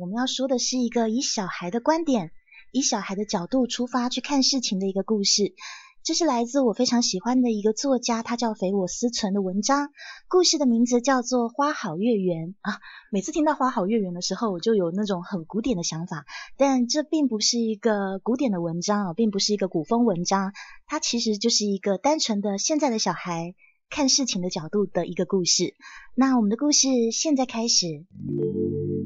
我们要说的是一个以小孩的观点、以小孩的角度出发去看事情的一个故事。这是来自我非常喜欢的一个作家，他叫肥我思存的文章。故事的名字叫做《花好月圆》啊。每次听到《花好月圆》的时候，我就有那种很古典的想法。但这并不是一个古典的文章啊，并不是一个古风文章，它其实就是一个单纯的现在的小孩看事情的角度的一个故事。那我们的故事现在开始。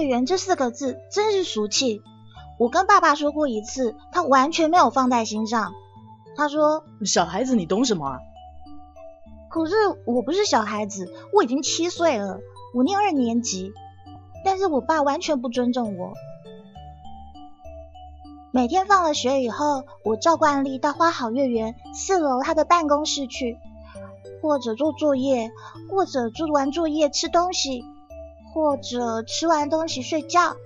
月圆这四个字真是俗气。我跟爸爸说过一次，他完全没有放在心上。他说：“小孩子你懂什么啊？”可是我不是小孩子，我已经七岁了，我念二年级。但是我爸完全不尊重我。每天放了学以后，我照惯例到花好月圆四楼他的办公室去，或者做作业，或者做完作业吃东西。或者吃完东西睡觉。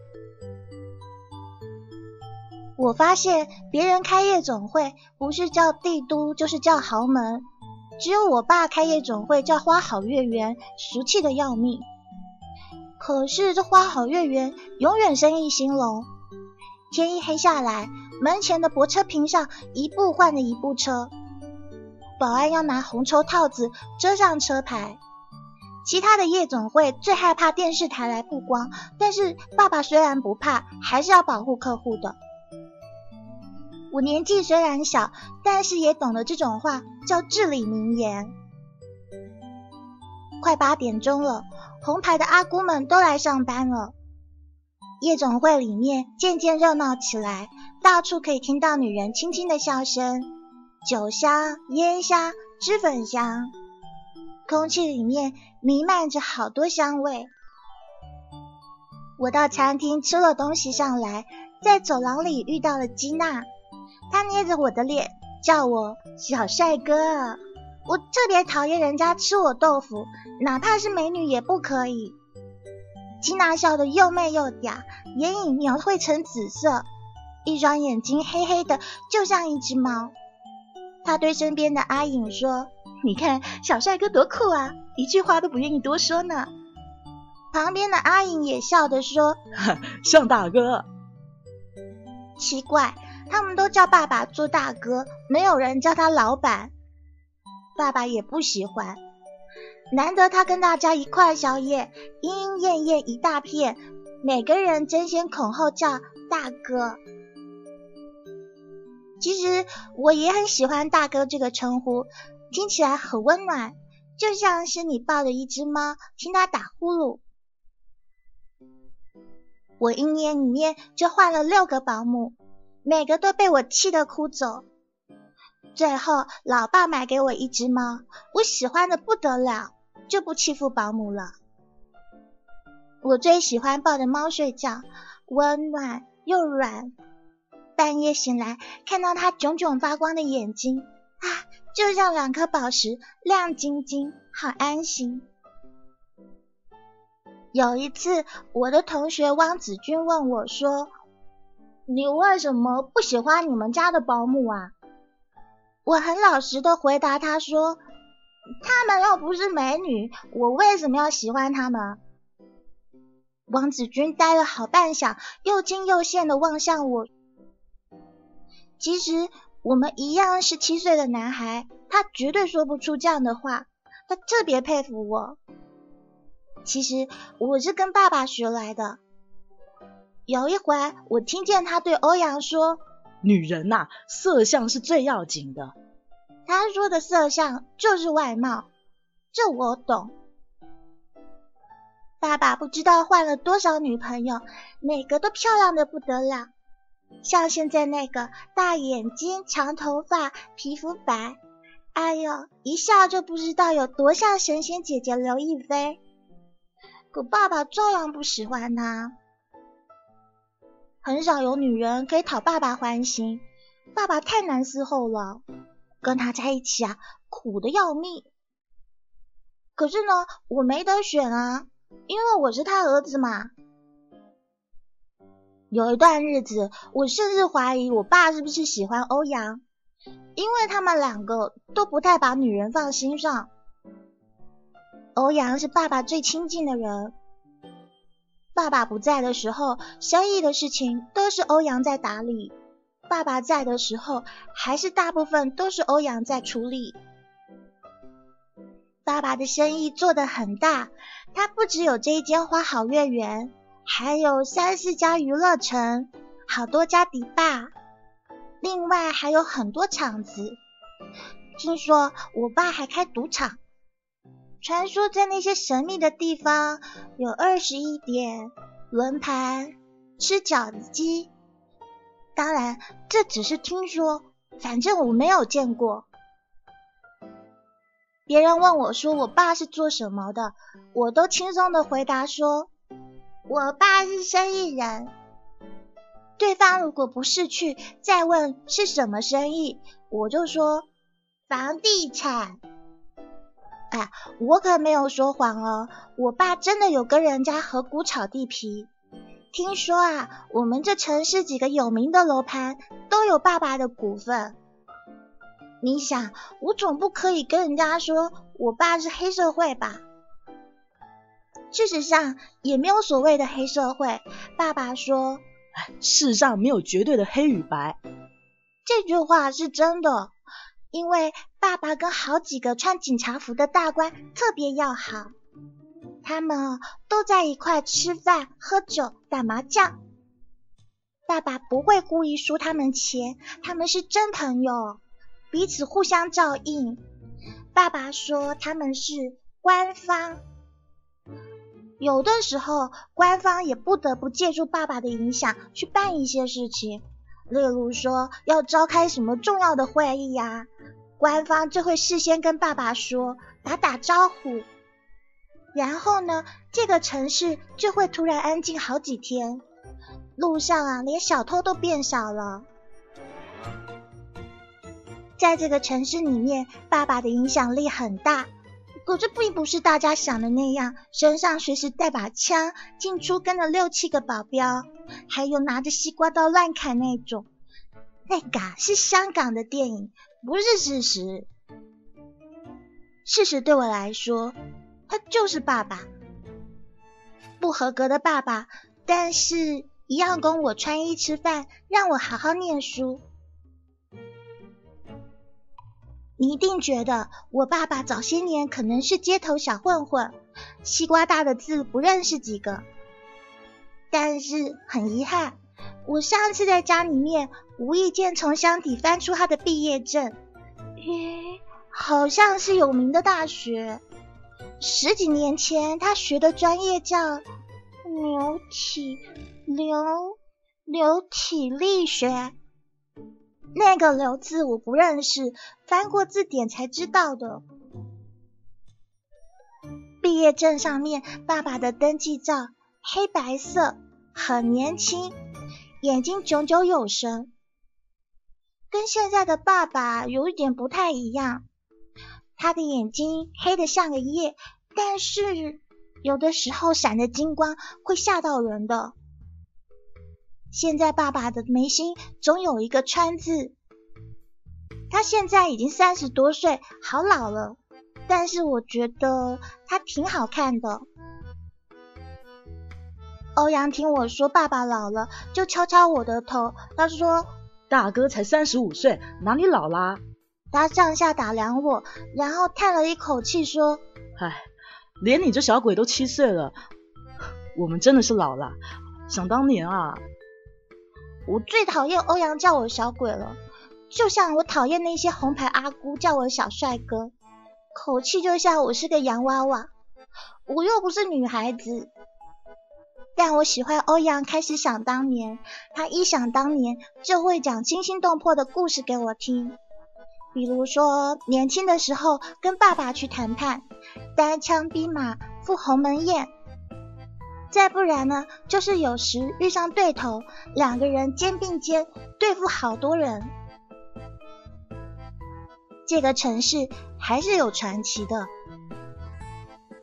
我发现别人开夜总会不是叫帝都就是叫豪门，只有我爸开夜总会叫花好月圆，俗气的要命。可是这花好月圆永远生意兴隆，天一黑下来，门前的泊车坪上一部换了一部车，保安要拿红绸套子遮上车牌。其他的夜总会最害怕电视台来曝光，但是爸爸虽然不怕，还是要保护客户的。我年纪虽然小，但是也懂得这种话叫至理名言。快八点钟了，红牌的阿姑们都来上班了，夜总会里面渐渐热闹起来，到处可以听到女人轻轻的笑声，酒香、烟香、脂粉香。空气里面弥漫着好多香味。我到餐厅吃了东西上来，在走廊里遇到了吉娜，她捏着我的脸叫我小帅哥。我特别讨厌人家吃我豆腐，哪怕是美女也不可以。吉娜笑得又媚又嗲，眼影描绘成紫色，一双眼睛黑黑的，就像一只猫。她对身边的阿影说。你看小帅哥多酷啊，一句话都不愿意多说呢。旁边的阿颖也笑着说：“像大哥。”奇怪，他们都叫爸爸做大哥，没有人叫他老板。爸爸也不喜欢。难得他跟大家一块宵夜，莺莺燕燕一大片，每个人争先恐后叫大哥。其实我也很喜欢大哥这个称呼。听起来很温暖，就像是你抱着一只猫，听它打呼噜。我一年里面就换了六个保姆，每个都被我气得哭走。最后，老爸买给我一只猫，我喜欢的不得了，就不欺负保姆了。我最喜欢抱着猫睡觉，温暖又软。半夜醒来，看到它炯炯发光的眼睛，啊！就像两颗宝石，亮晶晶，好安心。有一次，我的同学汪子君问我说：“你为什么不喜欢你们家的保姆啊？”我很老实的回答他说：“他们又不是美女，我为什么要喜欢他们？”汪子君呆了好半晌，又惊又羡的望向我。其实。我们一样十七岁的男孩，他绝对说不出这样的话。他特别佩服我。其实我是跟爸爸学来的。有一回，我听见他对欧阳说：“女人呐，色相是最要紧的。”他说的色相就是外貌，这我懂。爸爸不知道换了多少女朋友，每个都漂亮的不得了。像现在那个大眼睛、长头发、皮肤白，哎呦，一笑就不知道有多像神仙姐姐刘亦菲。可爸爸照样不喜欢他，很少有女人可以讨爸爸欢心，爸爸太难伺候了，跟他在一起啊，苦的要命。可是呢，我没得选啊，因为我是他儿子嘛。有一段日子，我甚至怀疑我爸是不是喜欢欧阳，因为他们两个都不太把女人放心上。欧阳是爸爸最亲近的人，爸爸不在的时候，生意的事情都是欧阳在打理；爸爸在的时候，还是大部分都是欧阳在处理。爸爸的生意做得很大，他不只有这一间花好月圆，还有三四家娱乐城，好多家迪吧，另外还有很多厂子。听说我爸还开赌场。传说在那些神秘的地方有二十一点轮盘、吃饺子机，当然这只是听说，反正我没有见过。别人问我说我爸是做什么的，我都轻松的回答说，我爸是生意人。对方如果不是去再问是什么生意，我就说房地产。哎，我可没有说谎哦，我爸真的有跟人家合股炒地皮。听说啊，我们这城市几个有名的楼盘都有爸爸的股份。你想，我总不可以跟人家说我爸是黑社会吧？事实上，也没有所谓的黑社会。爸爸说，世上没有绝对的黑与白。这句话是真的。因为爸爸跟好几个穿警察服的大官特别要好，他们都在一块吃饭、喝酒、打麻将。爸爸不会故意输他们钱，他们是真朋友，彼此互相照应。爸爸说他们是官方，有的时候官方也不得不借助爸爸的影响去办一些事情。例如说要召开什么重要的会议呀，官方就会事先跟爸爸说，打打招呼，然后呢，这个城市就会突然安静好几天，路上啊连小偷都变少了。在这个城市里面，爸爸的影响力很大。可这并不是大家想的那样，身上随时带把枪，进出跟了六七个保镖，还有拿着西瓜刀乱砍那种。那个是香港的电影，不是事实。事实对我来说，他就是爸爸，不合格的爸爸，但是一样供我穿衣吃饭，让我好好念书。你一定觉得我爸爸早些年可能是街头小混混，西瓜大的字不认识几个。但是很遗憾，我上次在家里面无意间从箱底翻出他的毕业证，咦，好像是有名的大学。十几年前他学的专业叫流体流流体力学。那个“刘”字我不认识，翻过字典才知道的。毕业证上面爸爸的登记照，黑白色，很年轻，眼睛炯炯有神，跟现在的爸爸有一点不太一样。他的眼睛黑的像个夜，但是有的时候闪着金光，会吓到人的。现在爸爸的眉心总有一个川字，他现在已经三十多岁，好老了，但是我觉得他挺好看的。欧阳听我说爸爸老了，就敲敲我的头，他说：“大哥才三十五岁，哪里老啦？”他上下打量我，然后叹了一口气说：“唉，连你这小鬼都七岁了，我们真的是老了。想当年啊。”我最讨厌欧阳叫我小鬼了，就像我讨厌那些红牌阿姑叫我小帅哥，口气就像我是个洋娃娃。我又不是女孩子，但我喜欢欧阳。开始想当年，他一想当年就会讲惊心动魄的故事给我听。比如说年轻的时候跟爸爸去谈判，单枪匹马赴鸿门宴；再不然呢，就是有时遇上对头，两个人肩并肩对付好多人。这个城市还是有传奇的。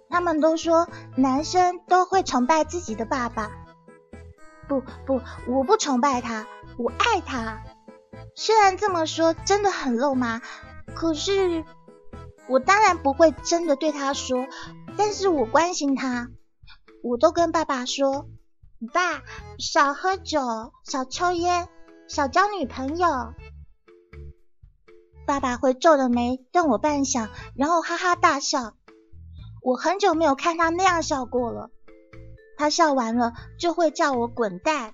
他们都说男生都会崇拜自己的爸爸，不不，我不崇拜他，我爱他。虽然这么说真的很肉麻，可是我当然不会真的对他说，但是我关心他，我都跟爸爸说，爸，少喝酒，少抽烟，少交女朋友。爸爸会皱着眉瞪我半晌，然后哈哈大笑。我很久没有看他那样笑过了。他笑完了就会叫我滚蛋。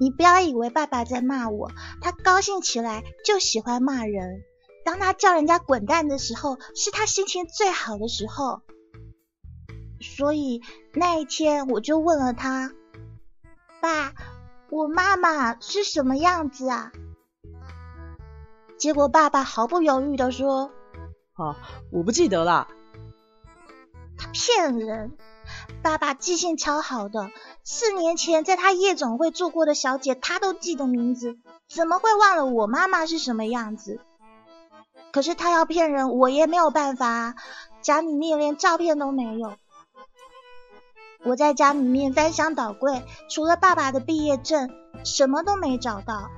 你不要以为爸爸在骂我，他高兴起来就喜欢骂人。当他叫人家滚蛋的时候，是他心情最好的时候。所以那一天我就问了他：“爸，我妈妈是什么样子啊？”结果爸爸毫不犹豫的说。啊，我不记得了。他骗人！爸爸记性超好的，四年前在他夜总会做过的小姐，他都记得名字，怎么会忘了我妈妈是什么样子？可是他要骗人，我也没有办法。家里面连照片都没有。我在家里面翻箱倒柜，除了爸爸的毕业证，什么都没找到。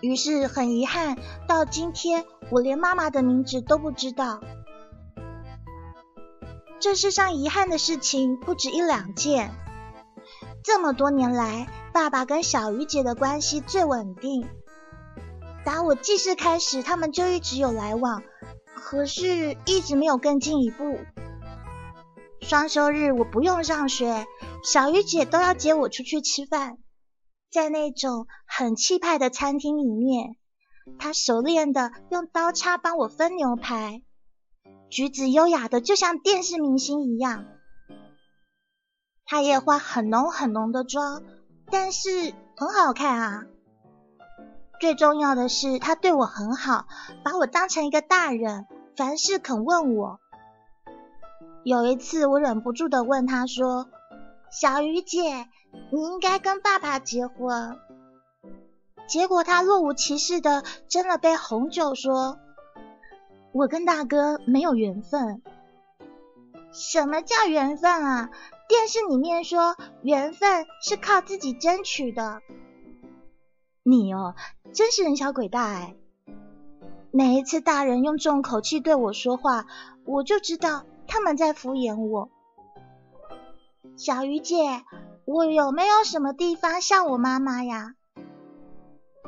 于是很遗憾，到今天我连妈妈的名字都不知道。这世上遗憾的事情不止一两件。这么多年来，爸爸跟小鱼姐的关系最稳定。打我记事开始，他们就一直有来往，可是一直没有更进一步。双休日我不用上学，小鱼姐都要接我出去吃饭。在那种很气派的餐厅里面，她熟练的用刀叉帮我分牛排，举止优雅的就像电视明星一样。她也化很浓很浓的妆，但是很好看啊。最重要的是，她对我很好，把我当成一个大人，凡事肯问我。有一次，我忍不住的问他说：“小鱼姐。”你应该跟爸爸结婚，结果他若无其事的斟了杯红酒，说：“我跟大哥没有缘分。”什么叫缘分啊？电视里面说缘分是靠自己争取的。你哦，真是人小鬼大哎！每一次大人用这种口气对我说话，我就知道他们在敷衍我。小鱼姐。我有没有什么地方像我妈妈呀？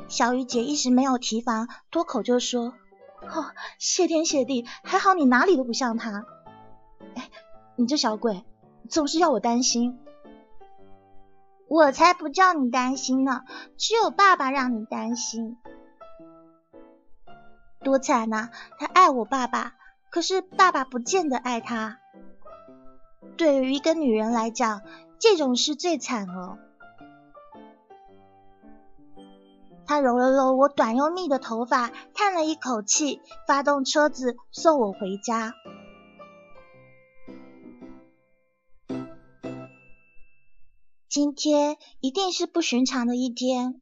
小雨姐一时没有提防，脱口就说：“哦，谢天谢地，还好你哪里都不像她。”哎，你这小鬼，总是要我担心。我才不叫你担心呢，只有爸爸让你担心。多惨呐！他爱我爸爸，可是爸爸不见得爱他。对于一个女人来讲，这种事最惨了。他揉了揉我短又密的头发，叹了一口气，发动车子送我回家。今天一定是不寻常的一天。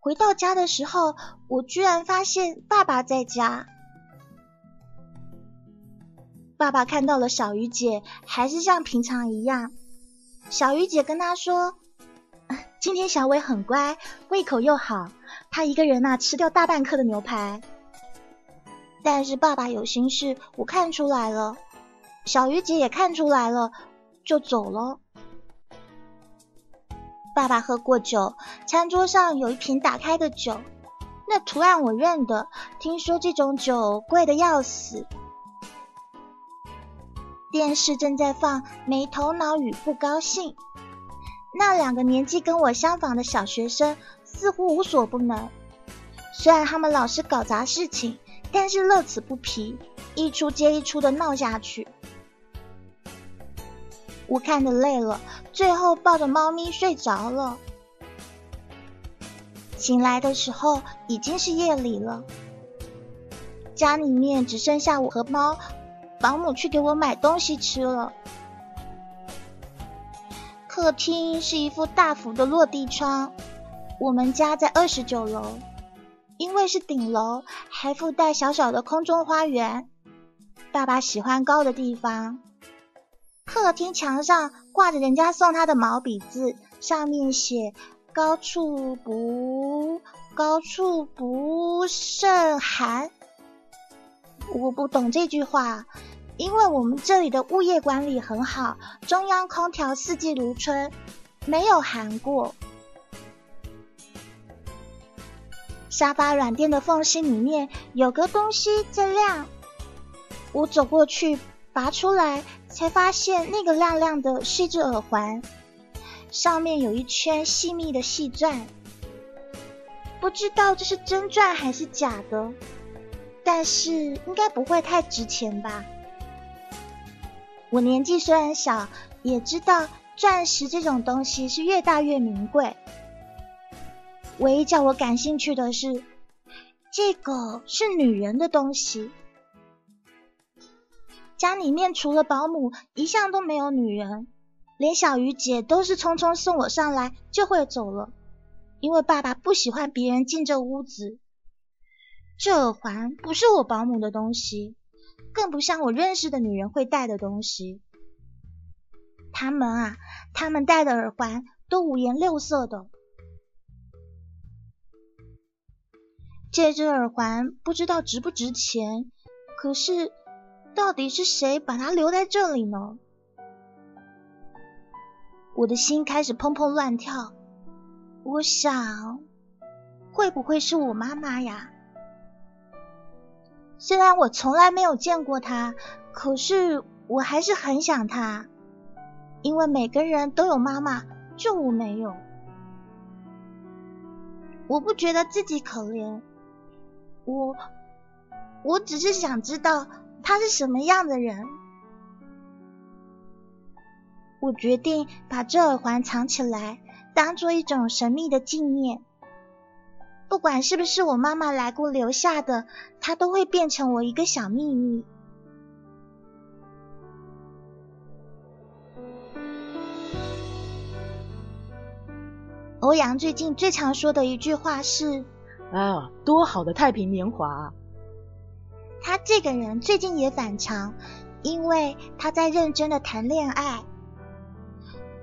回到家的时候，我居然发现爸爸在家。爸爸看到了小鱼姐，还是像平常一样。小鱼姐跟他说：“今天小伟很乖，胃口又好，他一个人呐吃掉大半颗的牛排。但是爸爸有心事，我看出来了，小鱼姐也看出来了，就走了。爸爸喝过酒，餐桌上有一瓶打开的酒，那图案我认得，听说这种酒贵的要死。”电视正在放《没头脑与不高兴》，那两个年纪跟我相仿的小学生似乎无所不能。虽然他们老是搞砸事情，但是乐此不疲，一出接一出的闹下去。我看得累了，最后抱着猫咪睡着了。醒来的时候已经是夜里了，家里面只剩下我和猫，保姆去给我买东西吃了。客厅是一副大幅的落地窗，我们家在二十九楼，因为是顶楼，还附带小小的空中花园。爸爸喜欢高的地方。客厅墙上挂着人家送他的毛笔字，上面写“高处不高处不胜寒”。我不懂这句话。因为我们这里的物业管理很好，中央空调四季如春，没有寒过。沙发软垫的缝隙里面有个东西在亮，我走过去拔出来，才发现那个亮亮的是一只耳环，上面有一圈细密的细钻，不知道这是真钻还是假的，但是应该不会太值钱吧。我年纪虽然小，也知道钻石这种东西是越大越名贵。唯一叫我感兴趣的是，这个是女人的东西。家里面除了保姆，一向都没有女人，连小鱼姐都是匆匆送我上来就会走了，因为爸爸不喜欢别人进这屋子。这耳环不是我保姆的东西。更不像我认识的女人会戴的东西。她们啊，她们戴的耳环都五颜六色的。这只耳环不知道值不值钱，可是到底是谁把它留在这里呢？我的心开始砰砰乱跳。我想，会不会是我妈妈呀？虽然我从来没有见过他，可是我还是很想他，因为每个人都有妈妈，就我没有。我不觉得自己可怜，我我只是想知道他是什么样的人。我决定把这耳环藏起来，当做一种神秘的纪念。不管是不是我妈妈来过留下的，它都会变成我一个小秘密。欧阳最近最常说的一句话是：“啊，多好的太平年华！”他这个人最近也反常，因为他在认真的谈恋爱。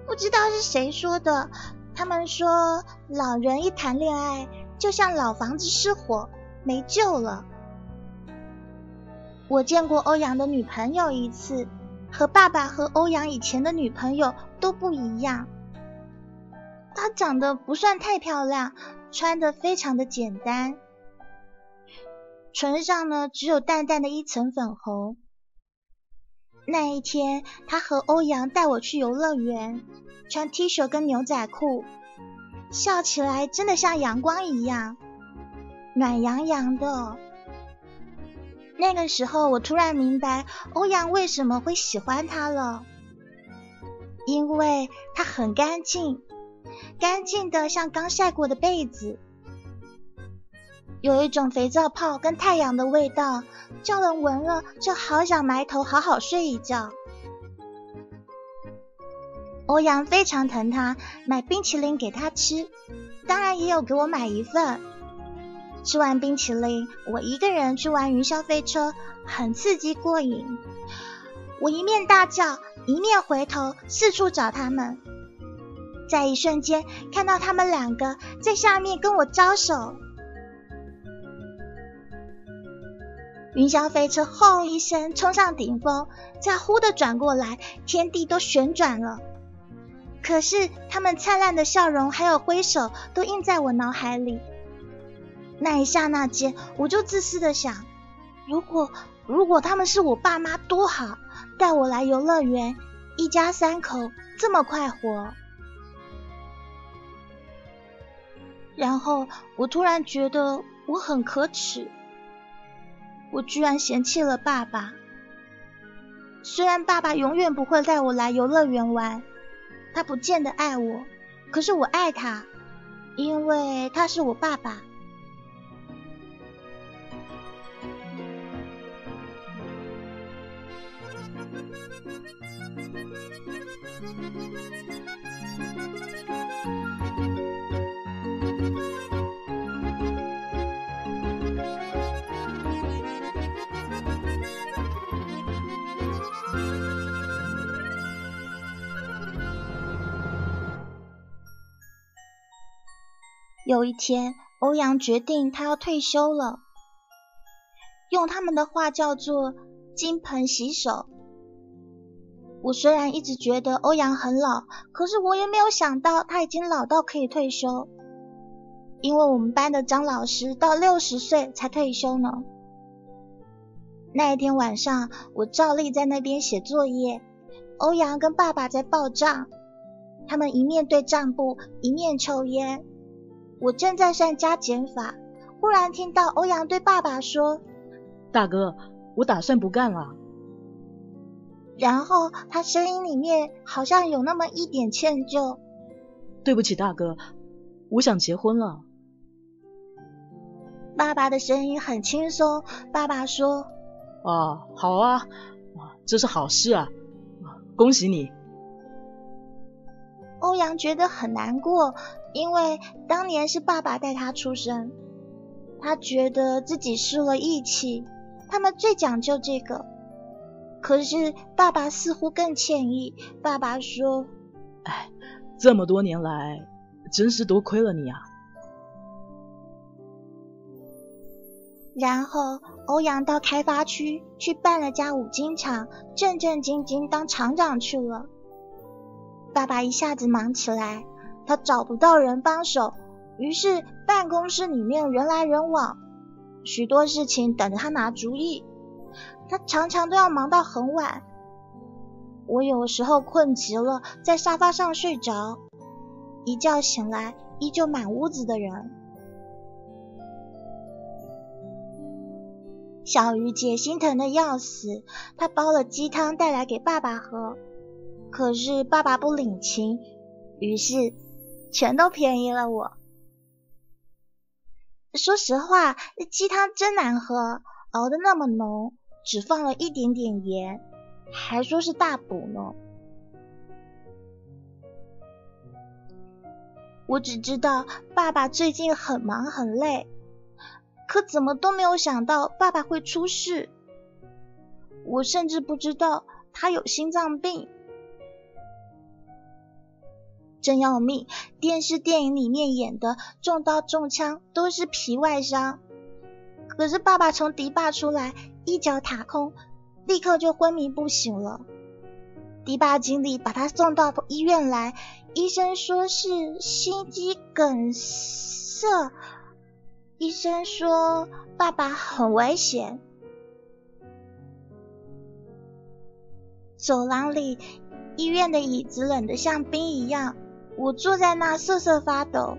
不知道是谁说的，他们说老人一谈恋爱。就像老房子失火，没救了。我见过欧阳的女朋友一次，和爸爸和欧阳以前的女朋友都不一样。她长得不算太漂亮，穿的非常的简单，唇上呢只有淡淡的一层粉红。那一天，她和欧阳带我去游乐园，穿 T 恤跟牛仔裤。笑起来真的像阳光一样，暖洋洋的。那个时候，我突然明白欧阳为什么会喜欢他了，因为他很干净，干净的像刚晒过的被子，有一种肥皂泡跟太阳的味道，叫人闻了就好想埋头好好睡一觉。欧阳非常疼他，买冰淇淋给他吃，当然也有给我买一份。吃完冰淇淋，我一个人去玩云霄飞车，很刺激过瘾。我一面大叫，一面回头四处找他们，在一瞬间看到他们两个在下面跟我招手。云霄飞车轰一声冲上顶峰，再忽的转过来，天地都旋转了。可是他们灿烂的笑容还有挥手都印在我脑海里。那一刹那间，我就自私的想：如果如果他们是我爸妈多好，带我来游乐园，一家三口这么快活。然后我突然觉得我很可耻，我居然嫌弃了爸爸。虽然爸爸永远不会带我来游乐园玩。他不见得爱我，可是我爱他，因为他是我爸爸。有一天，欧阳决定他要退休了，用他们的话叫做“金盆洗手”。我虽然一直觉得欧阳很老，可是我也没有想到他已经老到可以退休，因为我们班的张老师到六十岁才退休呢。那一天晚上，我照例在那边写作业，欧阳跟爸爸在报账，他们一面对账簿，一面抽烟。我正在算加减法，忽然听到欧阳对爸爸说：“大哥，我打算不干了。”然后他声音里面好像有那么一点歉疚：“对不起，大哥，我想结婚了。”爸爸的声音很轻松。爸爸说：“啊，好啊，这是好事啊，恭喜你。”欧阳觉得很难过。因为当年是爸爸带他出生，他觉得自己失了义气。他们最讲究这个，可是爸爸似乎更歉意。爸爸说：“哎，这么多年来，真是多亏了你啊。”然后欧阳到开发区去办了家五金厂，正正经经当厂长去了。爸爸一下子忙起来。他找不到人帮手，于是办公室里面人来人往，许多事情等着他拿主意。他常常都要忙到很晚，我有时候困极了，在沙发上睡着，一觉醒来，依旧满屋子的人。小鱼姐心疼的要死，她煲了鸡汤带来给爸爸喝，可是爸爸不领情，于是。全都便宜了我。说实话，鸡汤真难喝，熬的那么浓，只放了一点点盐，还说是大补呢。我只知道爸爸最近很忙很累，可怎么都没有想到爸爸会出事。我甚至不知道他有心脏病。真要命！电视电影里面演的中刀中枪都是皮外伤，可是爸爸从堤坝出来，一脚踏空，立刻就昏迷不醒了。堤坝经理把他送到医院来，医生说是心肌梗塞。医生说爸爸很危险。走廊里，医院的椅子冷得像冰一样。我坐在那瑟瑟发抖。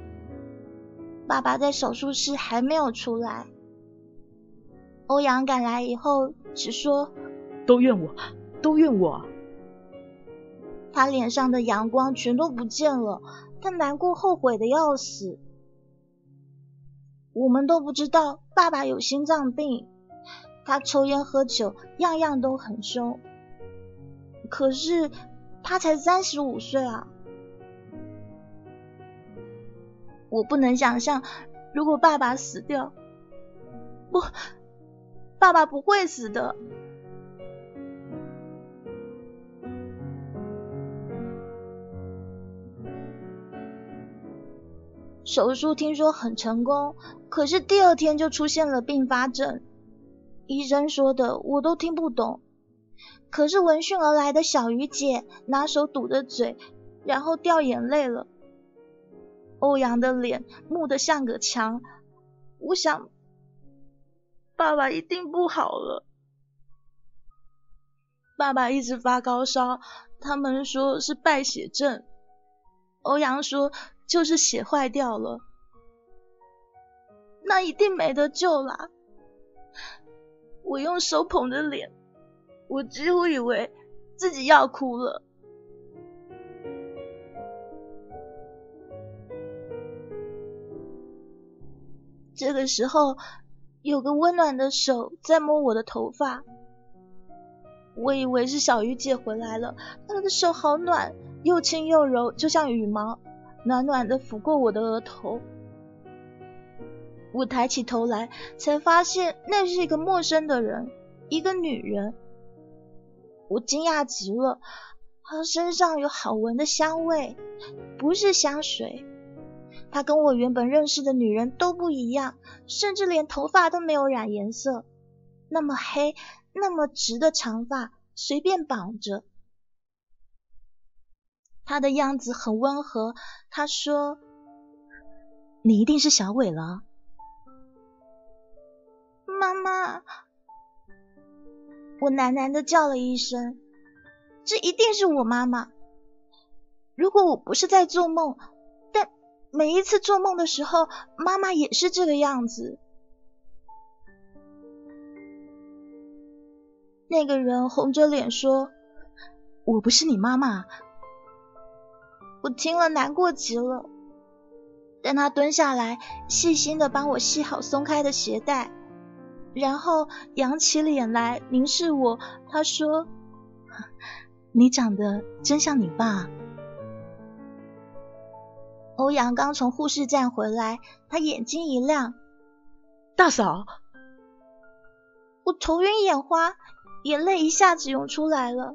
爸爸在手术室还没有出来。欧阳赶来以后，只说：“都怨我，都怨我。”他脸上的阳光全都不见了，他难过后悔的要死。我们都不知道爸爸有心脏病，他抽烟喝酒，样样都很凶。可是他才三十五岁啊。我不能想象，如果爸爸死掉，不，爸爸不会死的。手术听说很成功，可是第二天就出现了并发症，医生说的我都听不懂。可是闻讯而来的小鱼姐拿手堵着嘴，然后掉眼泪了。欧阳的脸木得像个墙，我想爸爸一定不好了。爸爸一直发高烧，他们说是败血症。欧阳说就是血坏掉了，那一定没得救啦。我用手捧着脸，我几乎以为自己要哭了。这个时候，有个温暖的手在摸我的头发。我以为是小鱼姐回来了，她的手好暖，又轻又柔，就像羽毛，暖暖的抚过我的额头。我抬起头来，才发现那是一个陌生的人，一个女人。我惊讶极了，她身上有好闻的香味，不是香水。她跟我原本认识的女人都不一样，甚至连头发都没有染颜色，那么黑。那么直的长发随便绑着，他的样子很温和。他说：“你一定是小伟了。”妈妈，我喃喃的叫了一声：“这一定是我妈妈。”如果我不是在做梦，每一次做梦的时候，妈妈也是这个样子。那个人红着脸说：“我不是你妈妈。”我听了难过极了。但他蹲下来，细心的帮我系好松开的鞋带，然后扬起脸来凝视我。他说：“ 你长得真像你爸。”欧阳刚从护士站回来，他眼睛一亮：“大嫂！”我头晕眼花。眼泪一下子涌出来了。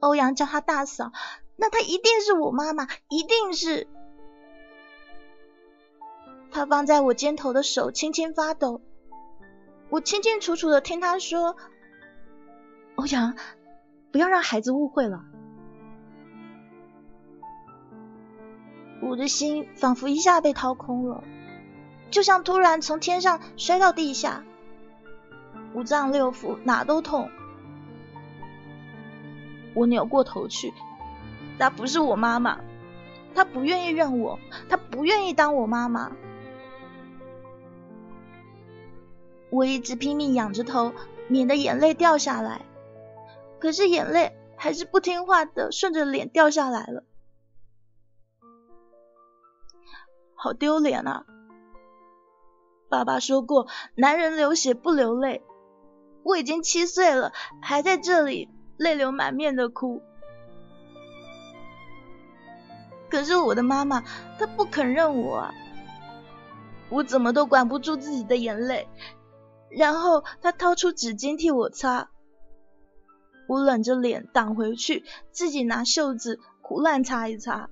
欧阳叫她大嫂，那她一定是我妈妈，一定是。他放在我肩头的手轻轻发抖，我清清楚楚的听他说：“欧阳，不要让孩子误会了。”我的心仿佛一下被掏空了，就像突然从天上摔到地下。五脏六腑哪都痛，我扭过头去，她不是我妈妈，她不愿意认我，她不愿意当我妈妈。我一直拼命仰着头，免得眼泪掉下来，可是眼泪还是不听话的顺着脸掉下来了，好丢脸啊！爸爸说过，男人流血不流泪。我已经七岁了，还在这里泪流满面的哭。可是我的妈妈，她不肯认我啊！我怎么都管不住自己的眼泪，然后她掏出纸巾替我擦。我冷着脸挡回去，自己拿袖子胡乱擦一擦。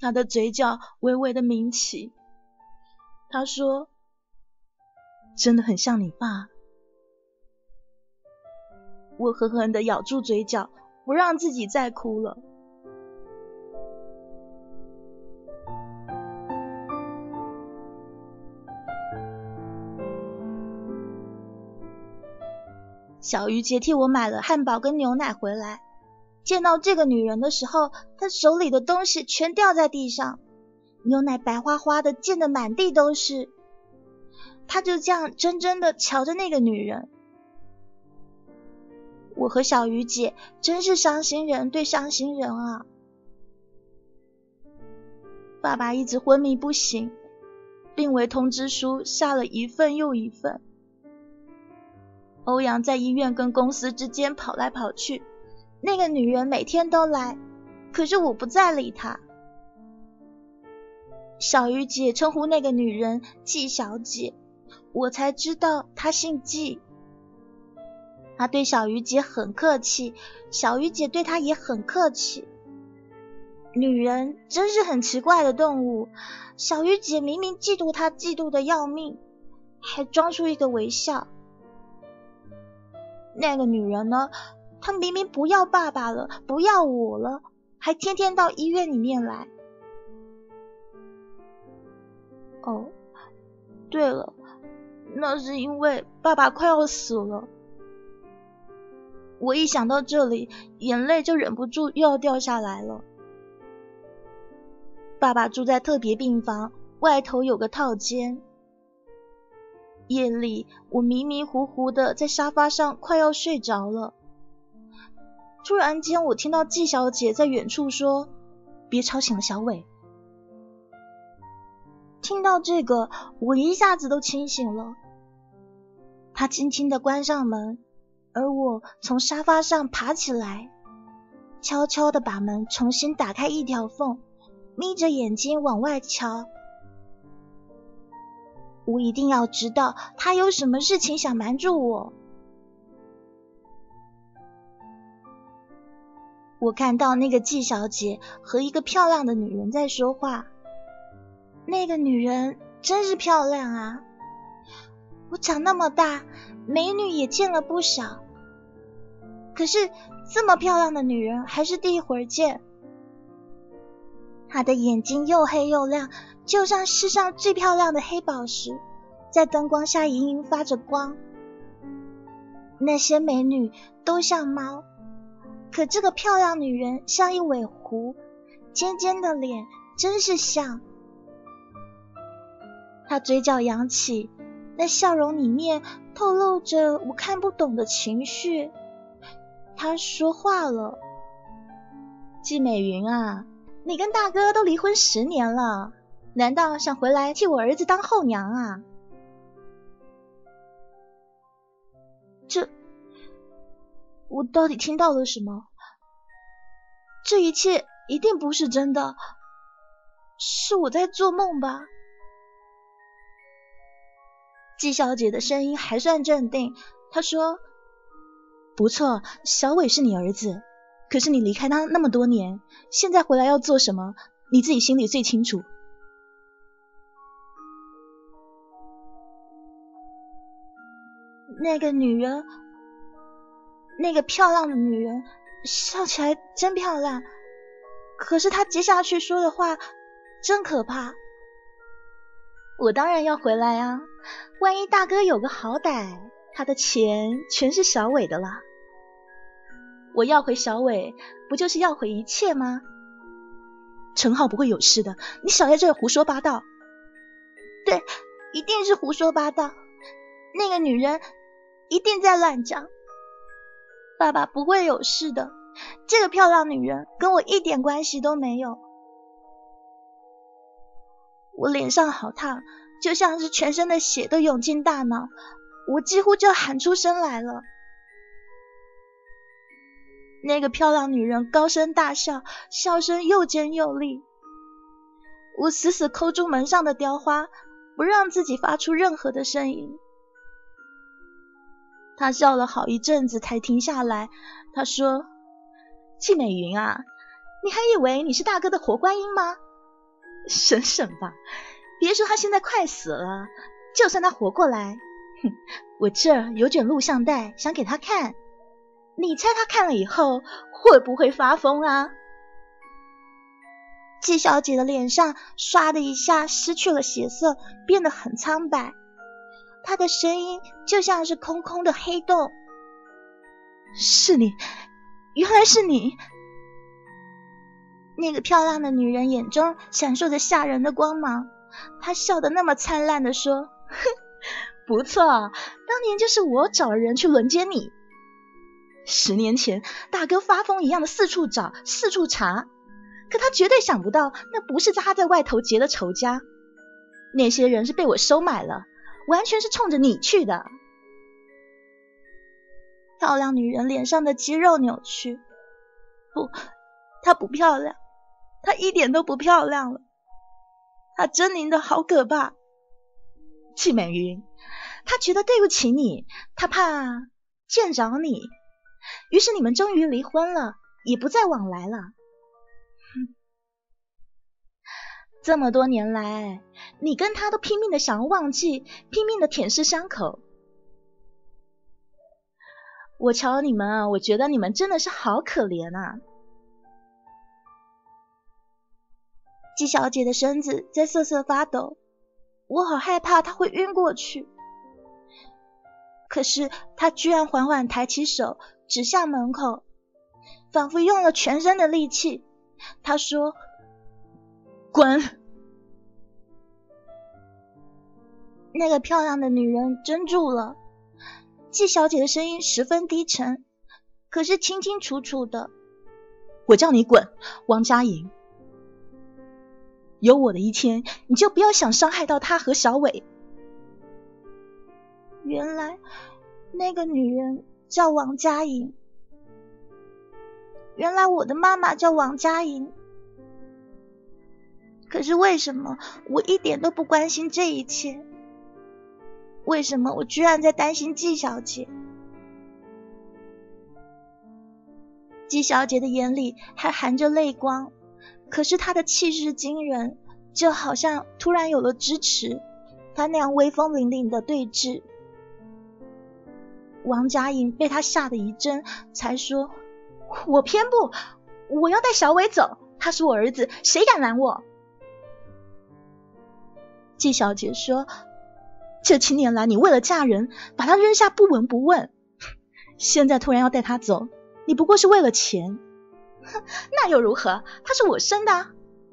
他的嘴角微微的抿起，他说。真的很像你爸。我狠狠的咬住嘴角，不让自己再哭了。小鱼姐替我买了汉堡跟牛奶回来，见到这个女人的时候，她手里的东西全掉在地上，牛奶白花花的，溅得满地都是。他就这样怔怔的瞧着那个女人。我和小鱼姐真是伤心人对伤心人啊！爸爸一直昏迷不醒，病危通知书下了一份又一份。欧阳在医院跟公司之间跑来跑去，那个女人每天都来，可是我不再理她。小鱼姐称呼那个女人季小姐。我才知道她姓季，她对小鱼姐很客气，小鱼姐对她也很客气。女人真是很奇怪的动物，小鱼姐明明嫉妒她嫉妒的要命，还装出一个微笑。那个女人呢？他明明不要爸爸了，不要我了，还天天到医院里面来。哦，对了。那是因为爸爸快要死了，我一想到这里，眼泪就忍不住又要掉下来了。爸爸住在特别病房，外头有个套间。夜里，我迷迷糊糊的在沙发上快要睡着了，突然间，我听到季小姐在远处说：“别吵醒了小伟。”听到这个，我一下子都清醒了。他轻轻的关上门，而我从沙发上爬起来，悄悄的把门重新打开一条缝，眯着眼睛往外瞧。我一定要知道他有什么事情想瞒住我。我看到那个季小姐和一个漂亮的女人在说话。那个女人真是漂亮啊！我长那么大，美女也见了不少，可是这么漂亮的女人还是第一回见。她的眼睛又黑又亮，就像世上最漂亮的黑宝石，在灯光下隐隐发着光。那些美女都像猫，可这个漂亮女人像一尾狐，尖尖的脸真是像。她嘴角扬起，那笑容里面透露着我看不懂的情绪。她说话了：“季美云啊，你跟大哥都离婚十年了，难道想回来替我儿子当后娘啊？”这，我到底听到了什么？这一切一定不是真的，是我在做梦吧？季小姐的声音还算镇定，她说：“不错，小伟是你儿子，可是你离开他那么多年，现在回来要做什么？你自己心里最清楚。”那个女人，那个漂亮的女人，笑起来真漂亮，可是她接下去说的话真可怕。我当然要回来啊！万一大哥有个好歹，他的钱全是小伟的了。我要回小伟，不就是要回一切吗？陈浩不会有事的，你少在这胡说八道。对，一定是胡说八道。那个女人一定在乱讲。爸爸不会有事的，这个漂亮女人跟我一点关系都没有。我脸上好烫，就像是全身的血都涌进大脑，我几乎就喊出声来了。那个漂亮女人高声大笑，笑声又尖又利。我死死抠住门上的雕花，不让自己发出任何的声音。他笑了好一阵子才停下来。他说：“季美云啊，你还以为你是大哥的活观音吗？” 省省吧，别说他现在快死了，就算他活过来，哼，我这儿有卷录像带，想给他看，你猜他看了以后会不会发疯啊？季小姐的脸上唰的一下失去了血色，变得很苍白，他的声音就像是空空的黑洞。是你，原来是你。那个漂亮的女人眼中闪烁着吓人的光芒，她笑得那么灿烂的说：“哼，不错，当年就是我找人去轮奸你。十年前，大哥发疯一样的四处找，四处查，可他绝对想不到，那不是他在外头结的仇家，那些人是被我收买了，完全是冲着你去的。”漂亮女人脸上的肌肉扭曲，不，她不漂亮。她一点都不漂亮了，她狰狞的好可怕。季美云，她觉得对不起你，她怕见着你，于是你们终于离婚了，也不再往来了。这么多年来，你跟他都拼命的想要忘记，拼命的舔舐伤口。我瞧你们啊，我觉得你们真的是好可怜啊。季小姐的身子在瑟瑟发抖，我好害怕她会晕过去。可是她居然缓缓抬起手，指向门口，仿佛用了全身的力气。她说：“滚！”那个漂亮的女人怔住了。季小姐的声音十分低沉，可是清清楚楚的：“我叫你滚，王佳莹。”有我的一天，你就不要想伤害到他和小伟。原来那个女人叫王佳莹，原来我的妈妈叫王佳莹。可是为什么我一点都不关心这一切？为什么我居然在担心季小姐？季小姐的眼里还含着泪光，可是她的气势惊人，就好像突然有了支持。她那样威风凛凛的对峙，王佳颖被她吓得一怔，才说：“我偏不，我要带小伟走，他是我儿子，谁敢拦我？”季小姐说：“这七年来，你为了嫁人，把他扔下不闻不问，现在突然要带他走，你不过是为了钱。哼，那又如何？他是我生的，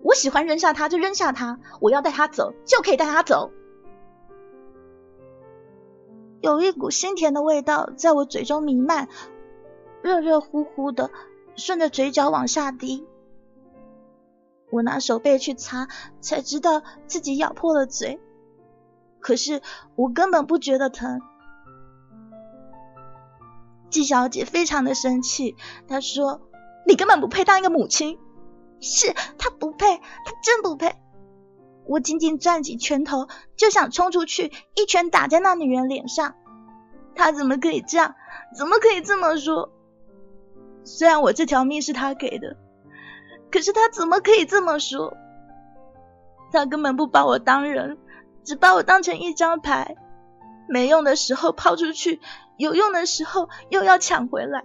我喜欢扔下他就扔下他，我要带他走就可以带他走。”有一股腥甜的味道在我嘴中弥漫，热热乎乎的，顺着嘴角往下滴。我拿手背去擦，才知道自己咬破了嘴。可是我根本不觉得疼。季小姐非常的生气，她说：“你根本不配当一个母亲。”是她不配，她真不配。我紧紧攥紧拳头，就想冲出去一拳打在那女人脸上。她怎么可以这样？怎么可以这么说？虽然我这条命是她给的。可是他怎么可以这么说？他根本不把我当人，只把我当成一张牌，没用的时候抛出去，有用的时候又要抢回来。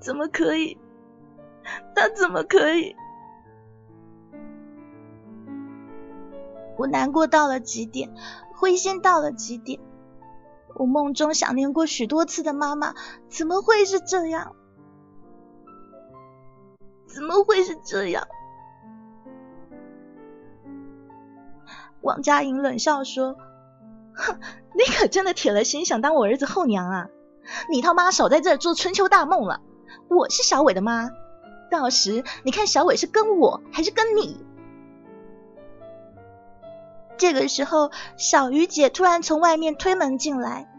怎么可以？他怎么可以？我难过到了极点，灰心到了极点。我梦中想念过许多次的妈妈，怎么会是这样？怎么会是这样？王佳莹冷笑说：“哼，你可真的铁了心想当我儿子后娘啊！你他妈少在这做春秋大梦了！我是小伟的妈，到时你看小伟是跟我还是跟你？”这个时候，小鱼姐突然从外面推门进来，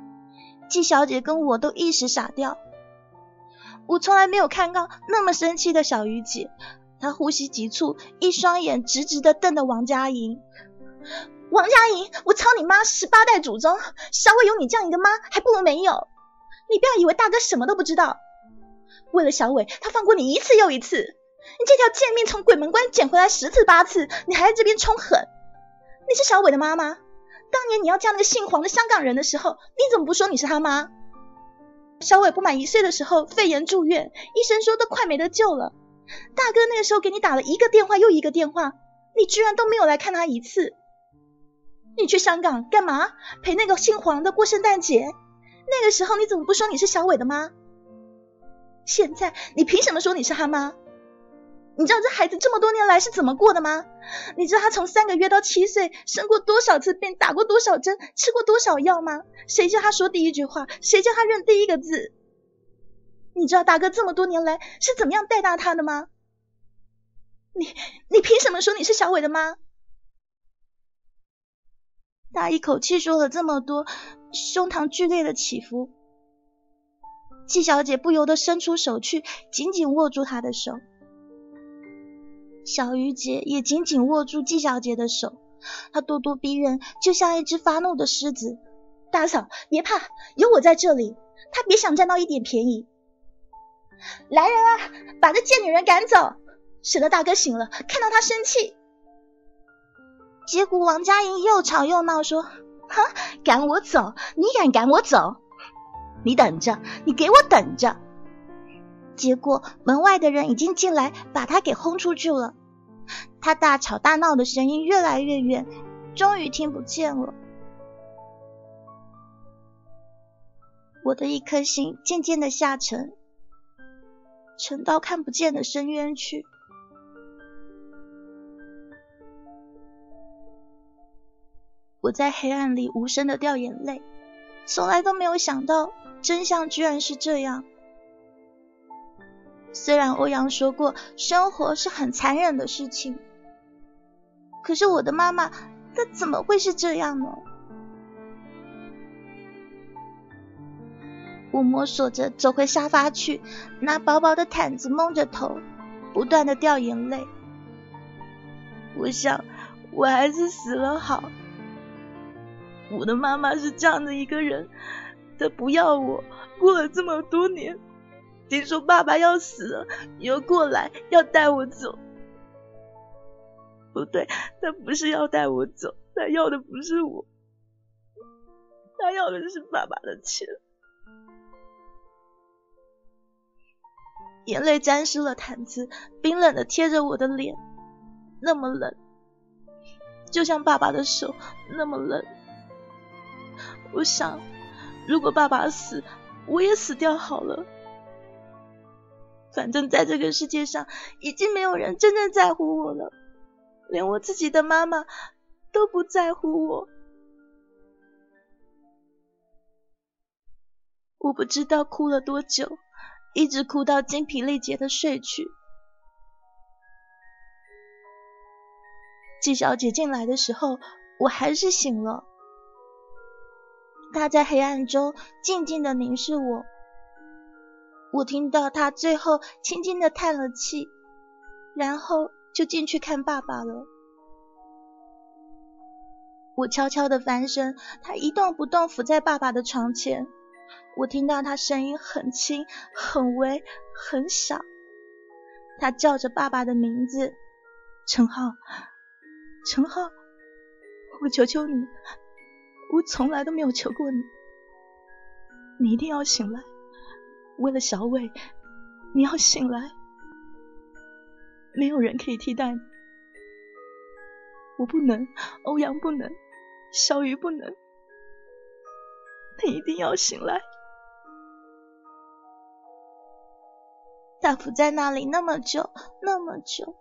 季小姐跟我都一时傻掉。我从来没有看到那么生气的小鱼姐，她呼吸急促，一双眼直直的瞪着王佳莹。王佳莹，我操你妈十八代祖宗！小伟有你这样一个妈，还不如没有。你不要以为大哥什么都不知道。为了小伟，他放过你一次又一次。你这条贱命从鬼门关捡回来十次八次，你还在这边充狠。你是小伟的妈妈？当年你要嫁那个姓黄的香港人的时候，你怎么不说你是他妈？小伟不满一岁的时候，肺炎住院，医生说都快没得救了。大哥那个时候给你打了一个电话又一个电话，你居然都没有来看他一次。你去香港干嘛？陪那个姓黄的过圣诞节？那个时候你怎么不说你是小伟的妈？现在你凭什么说你是他妈？你知道这孩子这么多年来是怎么过的吗？你知道他从三个月到七岁生过多少次病，打过多少针，吃过多少药吗？谁叫他说第一句话？谁叫他认第一个字？你知道大哥这么多年来是怎么样带大他的吗？你你凭什么说你是小伟的妈？他一口气说了这么多，胸膛剧烈的起伏。季小姐不由得伸出手去，紧紧握住他的手。小鱼姐也紧紧握住季小姐的手，她咄咄逼人，就像一只发怒的狮子。大嫂，别怕，有我在这里，她别想占到一点便宜。来人啊，把这贱女人赶走，省得大哥醒了看到她生气。结果王佳莹又吵又闹，说：“哼，赶我走？你敢赶我走？你等着，你给我等着！”结果门外的人已经进来，把他给轰出去了。他大吵大闹的声音越来越远，终于听不见了。我的一颗心渐渐的下沉，沉到看不见的深渊去。我在黑暗里无声的掉眼泪，从来都没有想到真相居然是这样。虽然欧阳说过，生活是很残忍的事情，可是我的妈妈，她怎么会是这样呢？我摸索着走回沙发去，拿薄薄的毯子蒙着头，不断的掉眼泪。我想，我还是死了好。我的妈妈是这样的一个人，她不要我，过了这么多年，听说爸爸要死了，你又过来要带我走。不对，他不是要带我走，他要的不是我，他要的是爸爸的钱。眼泪沾湿了毯子，冰冷的贴着我的脸，那么冷，就像爸爸的手那么冷。我想，如果爸爸死，我也死掉好了。反正在这个世界上，已经没有人真正在乎我了，连我自己的妈妈都不在乎我。我不知道哭了多久。一直哭到精疲力竭的睡去。季小姐进来的时候，我还是醒了。她在黑暗中静静的凝视我。我听到他最后轻轻的叹了气，然后就进去看爸爸了。我悄悄的翻身，他一动不动伏在爸爸的床前。我听到他声音很轻、很微、很小，他叫着爸爸的名字：“陈浩，陈浩，我求求你，我从来都没有求过你，你一定要醒来，为了小伟，你要醒来，没有人可以替代你，我不能，欧阳不能，小鱼不能，你一定要醒来。”他伏在那里那么久，那么久，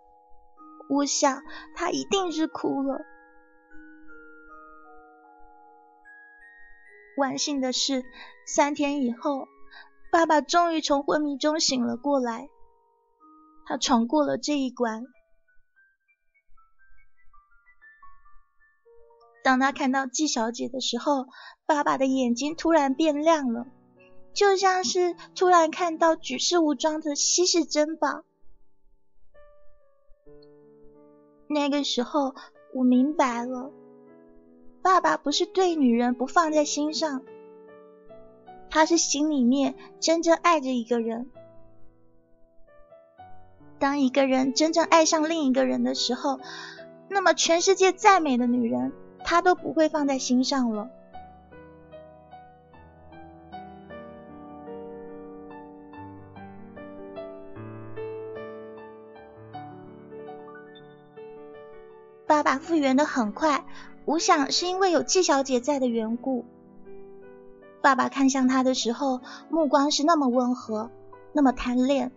我想他一定是哭了。万幸的是，三天以后，爸爸终于从昏迷中醒了过来，他闯过了这一关。当他看到季小姐的时候，爸爸的眼睛突然变亮了。就像是突然看到举世无双的稀世珍宝。那个时候，我明白了，爸爸不是对女人不放在心上，他是心里面真正爱着一个人。当一个人真正爱上另一个人的时候，那么全世界再美的女人，他都不会放在心上了。爸爸复原的很快，我想是因为有季小姐在的缘故。爸爸看向他的时候，目光是那么温和，那么贪恋。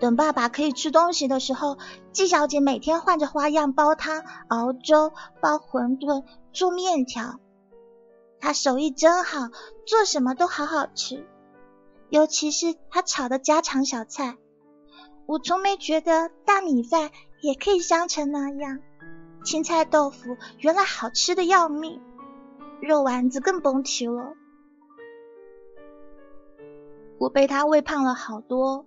等爸爸可以吃东西的时候，季小姐每天换着花样煲汤、熬粥、包馄饨、做面条。她手艺真好，做什么都好好吃，尤其是她炒的家常小菜。我从没觉得大米饭。也可以香成那样，青菜豆腐原来好吃的要命，肉丸子更甭提了。我被他喂胖了好多。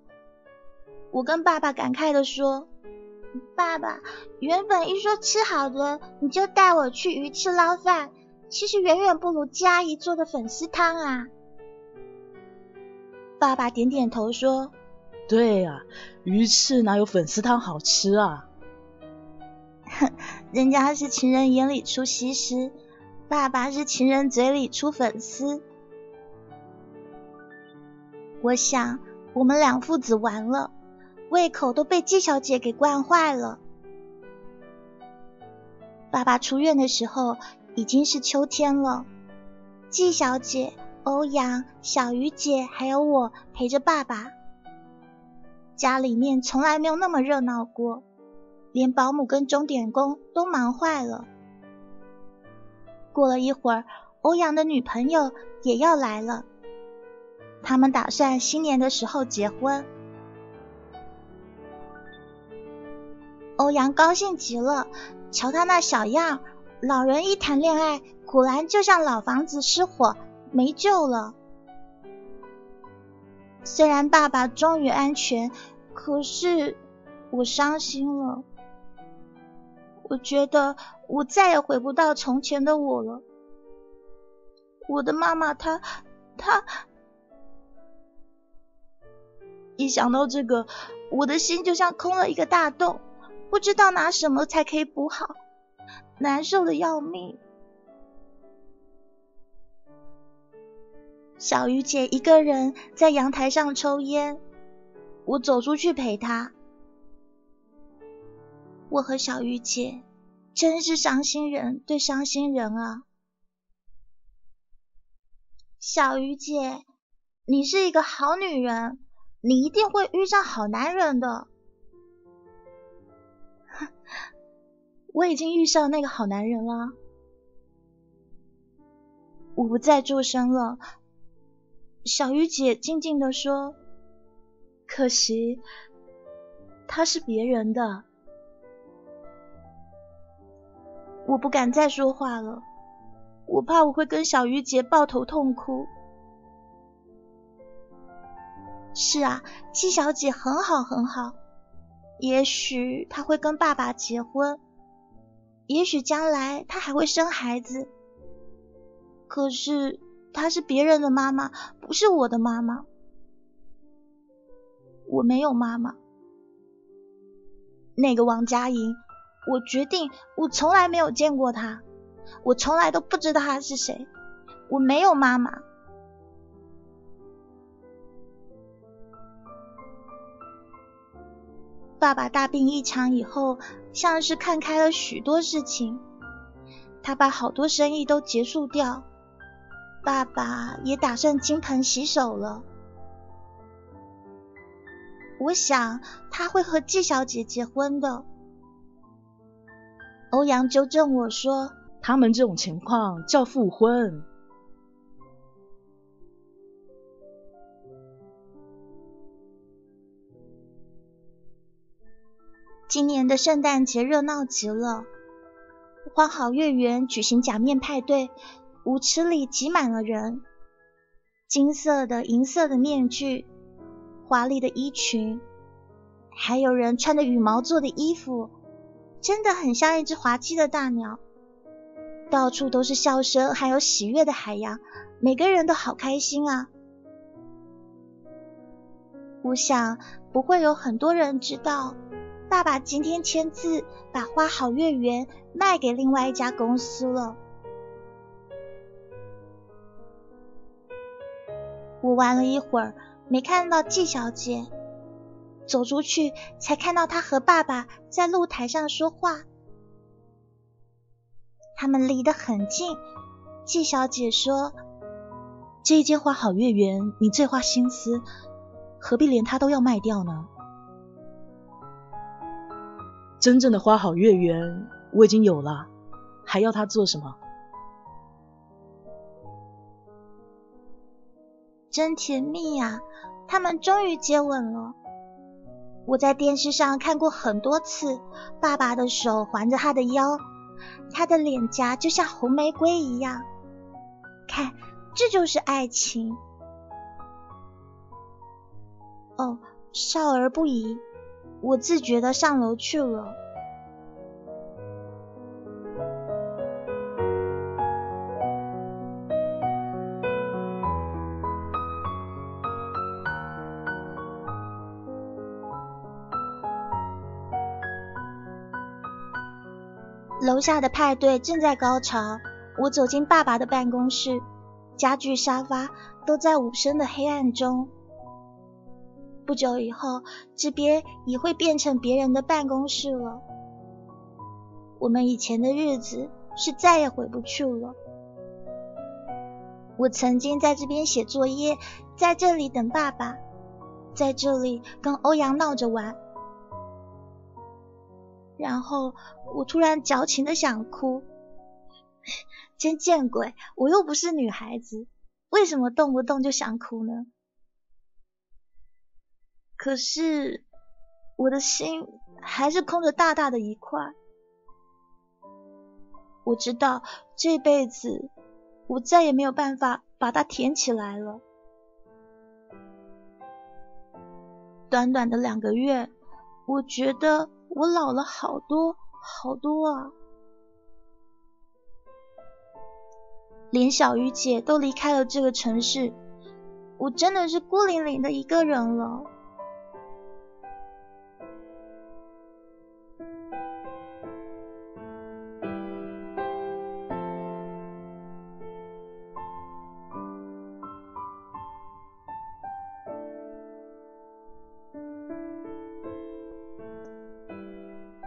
我跟爸爸感慨的说：“爸爸，原本一说吃好的，你就带我去鱼翅捞饭，其实远远不如佳怡做的粉丝汤啊。”爸爸点点头说。对呀，鱼翅哪有粉丝汤好吃啊？哼，人家是情人眼里出西施，爸爸是情人嘴里出粉丝。我想我们两父子完了，胃口都被季小姐给惯坏了。爸爸出院的时候已经是秋天了，季小姐、欧阳、小鱼姐还有我陪着爸爸。家里面从来没有那么热闹过，连保姆跟钟点工都忙坏了。过了一会儿，欧阳的女朋友也要来了，他们打算新年的时候结婚。欧阳高兴极了，瞧他那小样，老人一谈恋爱，果然就像老房子失火，没救了。虽然爸爸终于安全，可是我伤心了。我觉得我再也回不到从前的我了。我的妈妈，她，她……一想到这个，我的心就像空了一个大洞，不知道拿什么才可以补好，难受的要命。小鱼姐一个人在阳台上抽烟，我走出去陪她。我和小鱼姐真是伤心人对伤心人啊！小鱼姐，你是一个好女人，你一定会遇上好男人的。我已经遇上那个好男人了。我不再作声了。小鱼姐静静的说：“可惜他是别人的。”我不敢再说话了，我怕我会跟小鱼姐抱头痛哭。是啊，季小姐很好很好，也许她会跟爸爸结婚，也许将来她还会生孩子。可是。她是别人的妈妈，不是我的妈妈。我没有妈妈。那个王佳莹，我决定，我从来没有见过他，我从来都不知道他是谁。我没有妈妈。爸爸大病一场以后，像是看开了许多事情，他把好多生意都结束掉。爸爸也打算金盆洗手了。我想他会和季小姐结婚的。欧阳纠正我说：“他们这种情况叫复婚。”今年的圣诞节热闹极了，花好月圆举行假面派对。舞池里挤满了人，金色的、银色的面具，华丽的衣裙，还有人穿着羽毛做的衣服，真的很像一只滑稽的大鸟。到处都是笑声，还有喜悦的海洋，每个人都好开心啊！我想不会有很多人知道，爸爸今天签字把花好月圆卖给另外一家公司了。我玩了一会儿，没看到季小姐，走出去才看到他和爸爸在露台上说话。他们离得很近。季小姐说：“这一间花好月圆，你最花心思，何必连它都要卖掉呢？”真正的花好月圆我已经有了，还要它做什么？真甜蜜呀！他们终于接吻了。我在电视上看过很多次，爸爸的手环着他的腰，他的脸颊就像红玫瑰一样。看，这就是爱情。哦，少儿不宜，我自觉的上楼去了。楼下的派对正在高潮，我走进爸爸的办公室，家具、沙发都在无声的黑暗中。不久以后，这边也会变成别人的办公室了。我们以前的日子是再也回不去了。我曾经在这边写作业，在这里等爸爸，在这里跟欧阳闹着玩。然后我突然矫情的想哭，真见鬼！我又不是女孩子，为什么动不动就想哭呢？可是我的心还是空着大大的一块。我知道这辈子我再也没有办法把它填起来了。短短的两个月，我觉得我老了好多好多啊！连小鱼姐都离开了这个城市，我真的是孤零零的一个人了。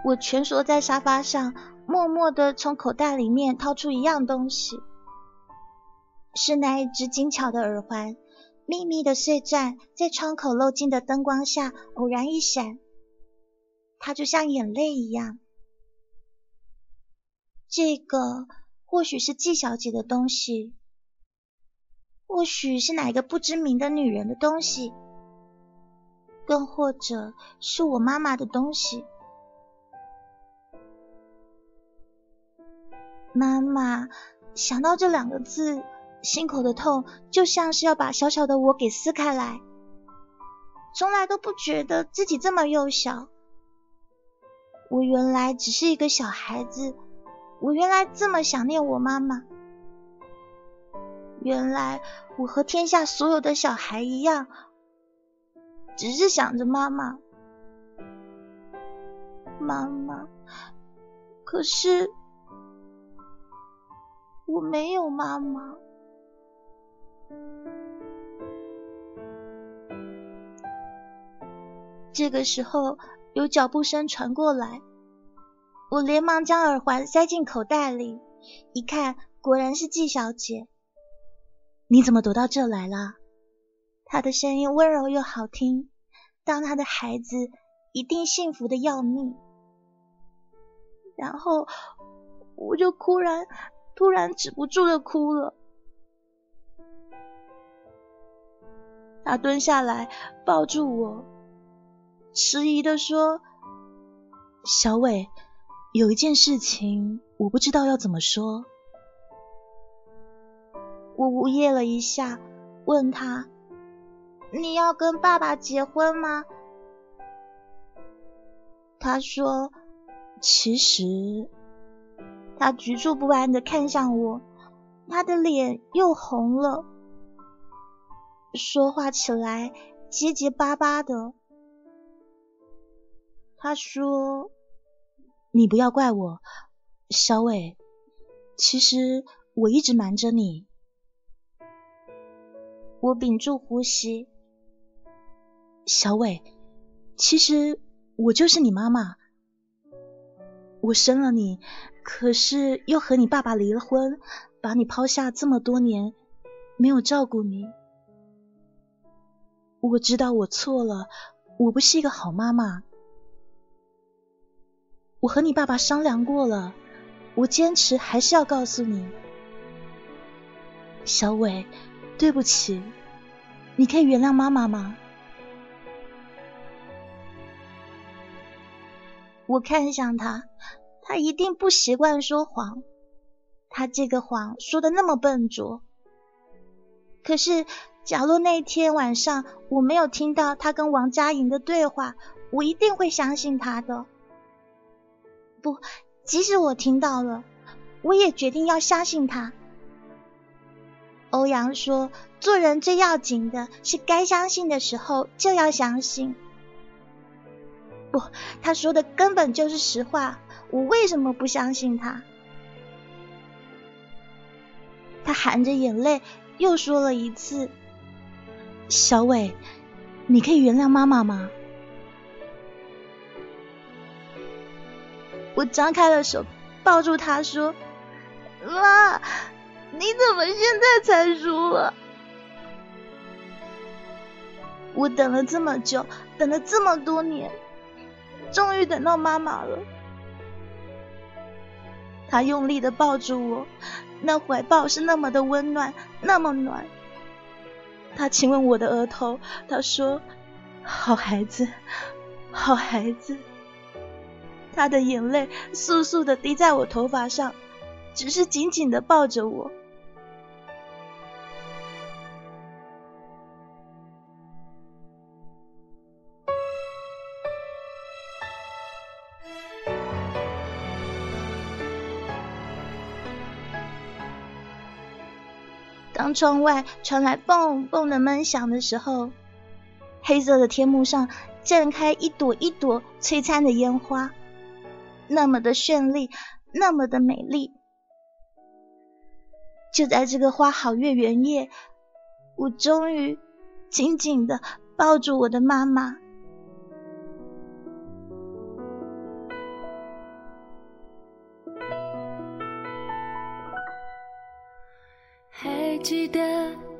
我蜷缩在沙发上，默默的从口袋里面掏出一样东西，是那一只精巧的耳环，密密的碎钻在窗口漏进的灯光下偶然一闪，它就像眼泪一样。这个或许是季小姐的东西，或许是哪个不知名的女人的东西，更或者是我妈妈的东西。妈妈想到这两个字，心口的痛就像是要把小小的我给撕开来。从来都不觉得自己这么幼小，我原来只是一个小孩子，我原来这么想念我妈妈。原来我和天下所有的小孩一样，只是想着妈妈，妈妈。可是。我没有妈妈。这个时候，有脚步声传过来，我连忙将耳环塞进口袋里，一看，果然是季小姐。你怎么躲到这来了？她的声音温柔又好听，当她的孩子一定幸福的要命。然后，我就忽然。突然止不住的哭了，他蹲下来抱住我，迟疑的说：“小伟，有一件事情我不知道要怎么说。”我呜咽了一下，问他：“你要跟爸爸结婚吗？”他说：“其实。”他局促不安的看向我，他的脸又红了，说话起来结结巴巴的。他说：“你不要怪我，小伟，其实我一直瞒着你。”我屏住呼吸。小伟，其实我就是你妈妈，我生了你。可是又和你爸爸离了婚，把你抛下这么多年，没有照顾你。我知道我错了，我不是一个好妈妈。我和你爸爸商量过了，我坚持还是要告诉你，小伟，对不起，你可以原谅妈妈吗？我看向他。他一定不习惯说谎，他这个谎说的那么笨拙。可是，假若那天晚上我没有听到他跟王佳莹的对话，我一定会相信他的。不，即使我听到了，我也决定要相信他。欧阳说：“做人最要紧的是该相信的时候就要相信。”不，他说的根本就是实话。我为什么不相信他？他含着眼泪又说了一次：“小伟，你可以原谅妈妈吗？”我张开了手，抱住他说：“妈，你怎么现在才说？我等了这么久，等了这么多年，终于等到妈妈了。”他用力的抱住我，那怀抱是那么的温暖，那么暖。他亲吻我的额头，他说：“好孩子，好孩子。”他的眼泪簌簌的滴在我头发上，只是紧紧的抱着我。当窗外传来蹦蹦的闷响的时候，黑色的天幕上绽开一朵一朵璀璨的烟花，那么的绚丽，那么的美丽。就在这个花好月圆夜，我终于紧紧的抱住我的妈妈。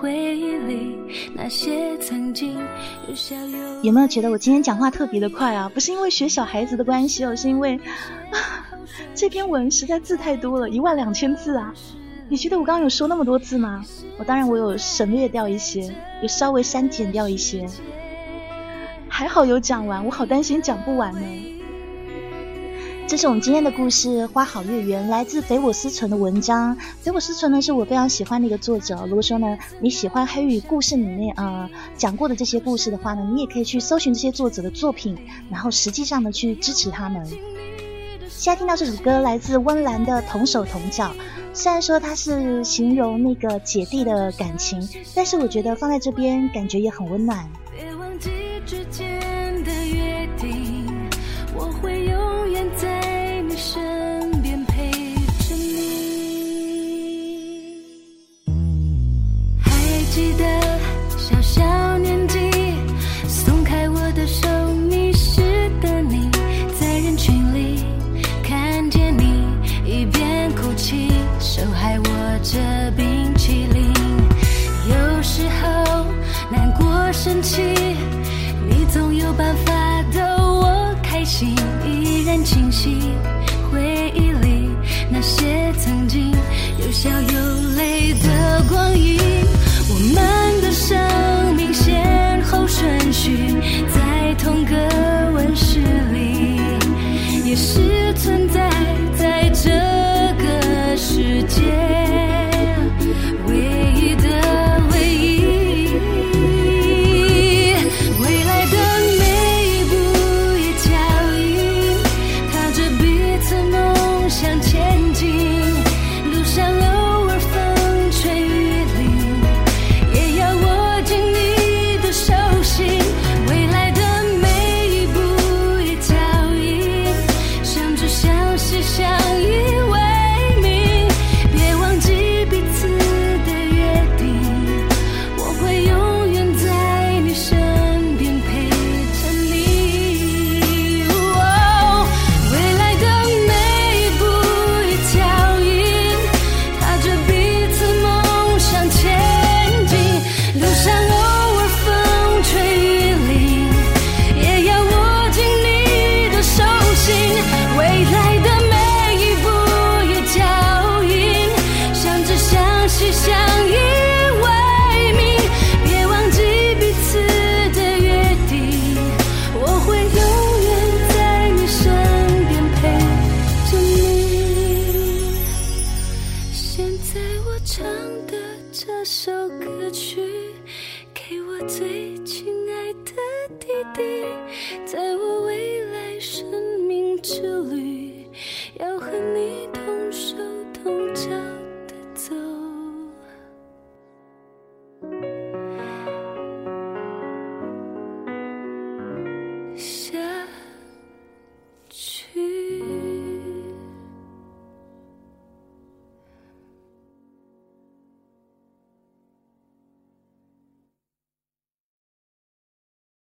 回忆里那些曾经有没有觉得我今天讲话特别的快啊？不是因为学小孩子的关系哦，是因为这篇文实在字太多了，一万两千字啊！你觉得我刚刚有说那么多字吗？我当然我有省略掉一些，有稍微删减掉一些，还好有讲完，我好担心讲不完呢。这是我们今天的故事《花好月圆》，来自肥我思存的文章。肥我思存呢是我非常喜欢的一个作者。如果说呢你喜欢黑羽故事里面呃讲过的这些故事的话呢，你也可以去搜寻这些作者的作品，然后实际上呢去支持他们。现在听到这首歌来自温岚的《同手同脚》，虽然说它是形容那个姐弟的感情，但是我觉得放在这边感觉也很温暖。别忘记之前手迷失的你在人群里看见你一边哭泣手还握着冰淇淋。有时候难过生气你总有办法逗我开心。依然清晰回忆里那些曾经有笑有泪的光阴我们的生命先后顺序。同个